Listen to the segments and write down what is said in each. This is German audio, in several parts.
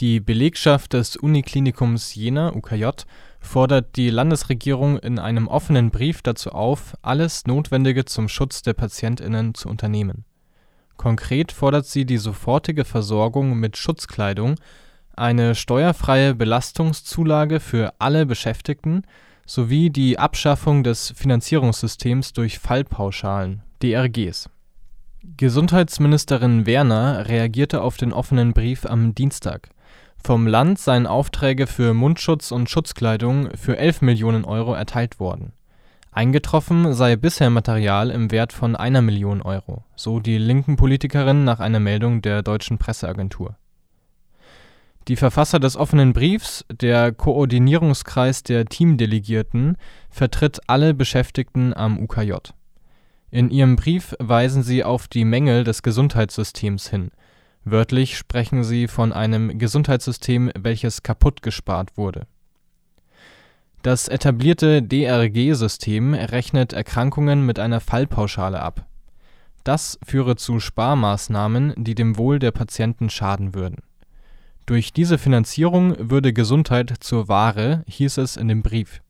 Die Belegschaft des Uniklinikums Jena (UKJ) fordert die Landesregierung in einem offenen Brief dazu auf, alles Notwendige zum Schutz der PatientInnen zu unternehmen. Konkret fordert sie die sofortige Versorgung mit Schutzkleidung, eine steuerfreie Belastungszulage für alle Beschäftigten sowie die Abschaffung des Finanzierungssystems durch Fallpauschalen (DRGs). Gesundheitsministerin Werner reagierte auf den offenen Brief am Dienstag. Vom Land seien Aufträge für Mundschutz und Schutzkleidung für 11 Millionen Euro erteilt worden. Eingetroffen sei bisher Material im Wert von einer Million Euro, so die linken Politikerin nach einer Meldung der deutschen Presseagentur. Die Verfasser des offenen Briefs, der Koordinierungskreis der Teamdelegierten, vertritt alle Beschäftigten am UKJ. In ihrem Brief weisen sie auf die Mängel des Gesundheitssystems hin Wörtlich sprechen sie von einem Gesundheitssystem, welches kaputt gespart wurde. Das etablierte DRG-System rechnet Erkrankungen mit einer Fallpauschale ab. Das führe zu Sparmaßnahmen, die dem Wohl der Patienten schaden würden. Durch diese Finanzierung würde Gesundheit zur Ware, hieß es in dem Brief.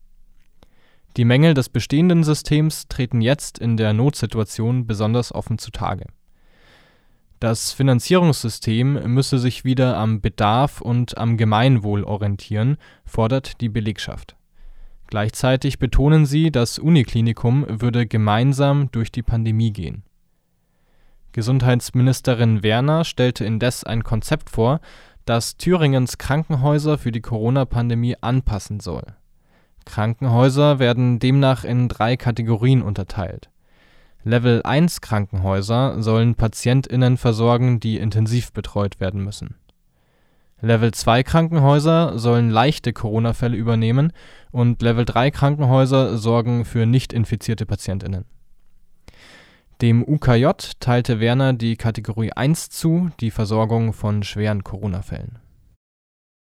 Die Mängel des bestehenden Systems treten jetzt in der Notsituation besonders offen zutage das Finanzierungssystem müsse sich wieder am Bedarf und am Gemeinwohl orientieren, fordert die Belegschaft. Gleichzeitig betonen sie, das Uniklinikum würde gemeinsam durch die Pandemie gehen. Gesundheitsministerin Werner stellte indes ein Konzept vor, das Thüringens Krankenhäuser für die Corona-Pandemie anpassen soll. Krankenhäuser werden demnach in drei Kategorien unterteilt Level-1-Krankenhäuser sollen PatientInnen versorgen, die intensiv betreut werden müssen. Level-2-Krankenhäuser sollen leichte Corona-Fälle übernehmen und Level-3-Krankenhäuser sorgen für nicht infizierte PatientInnen. Dem UKJ teilte Werner die Kategorie 1 zu, die Versorgung von schweren Corona-Fällen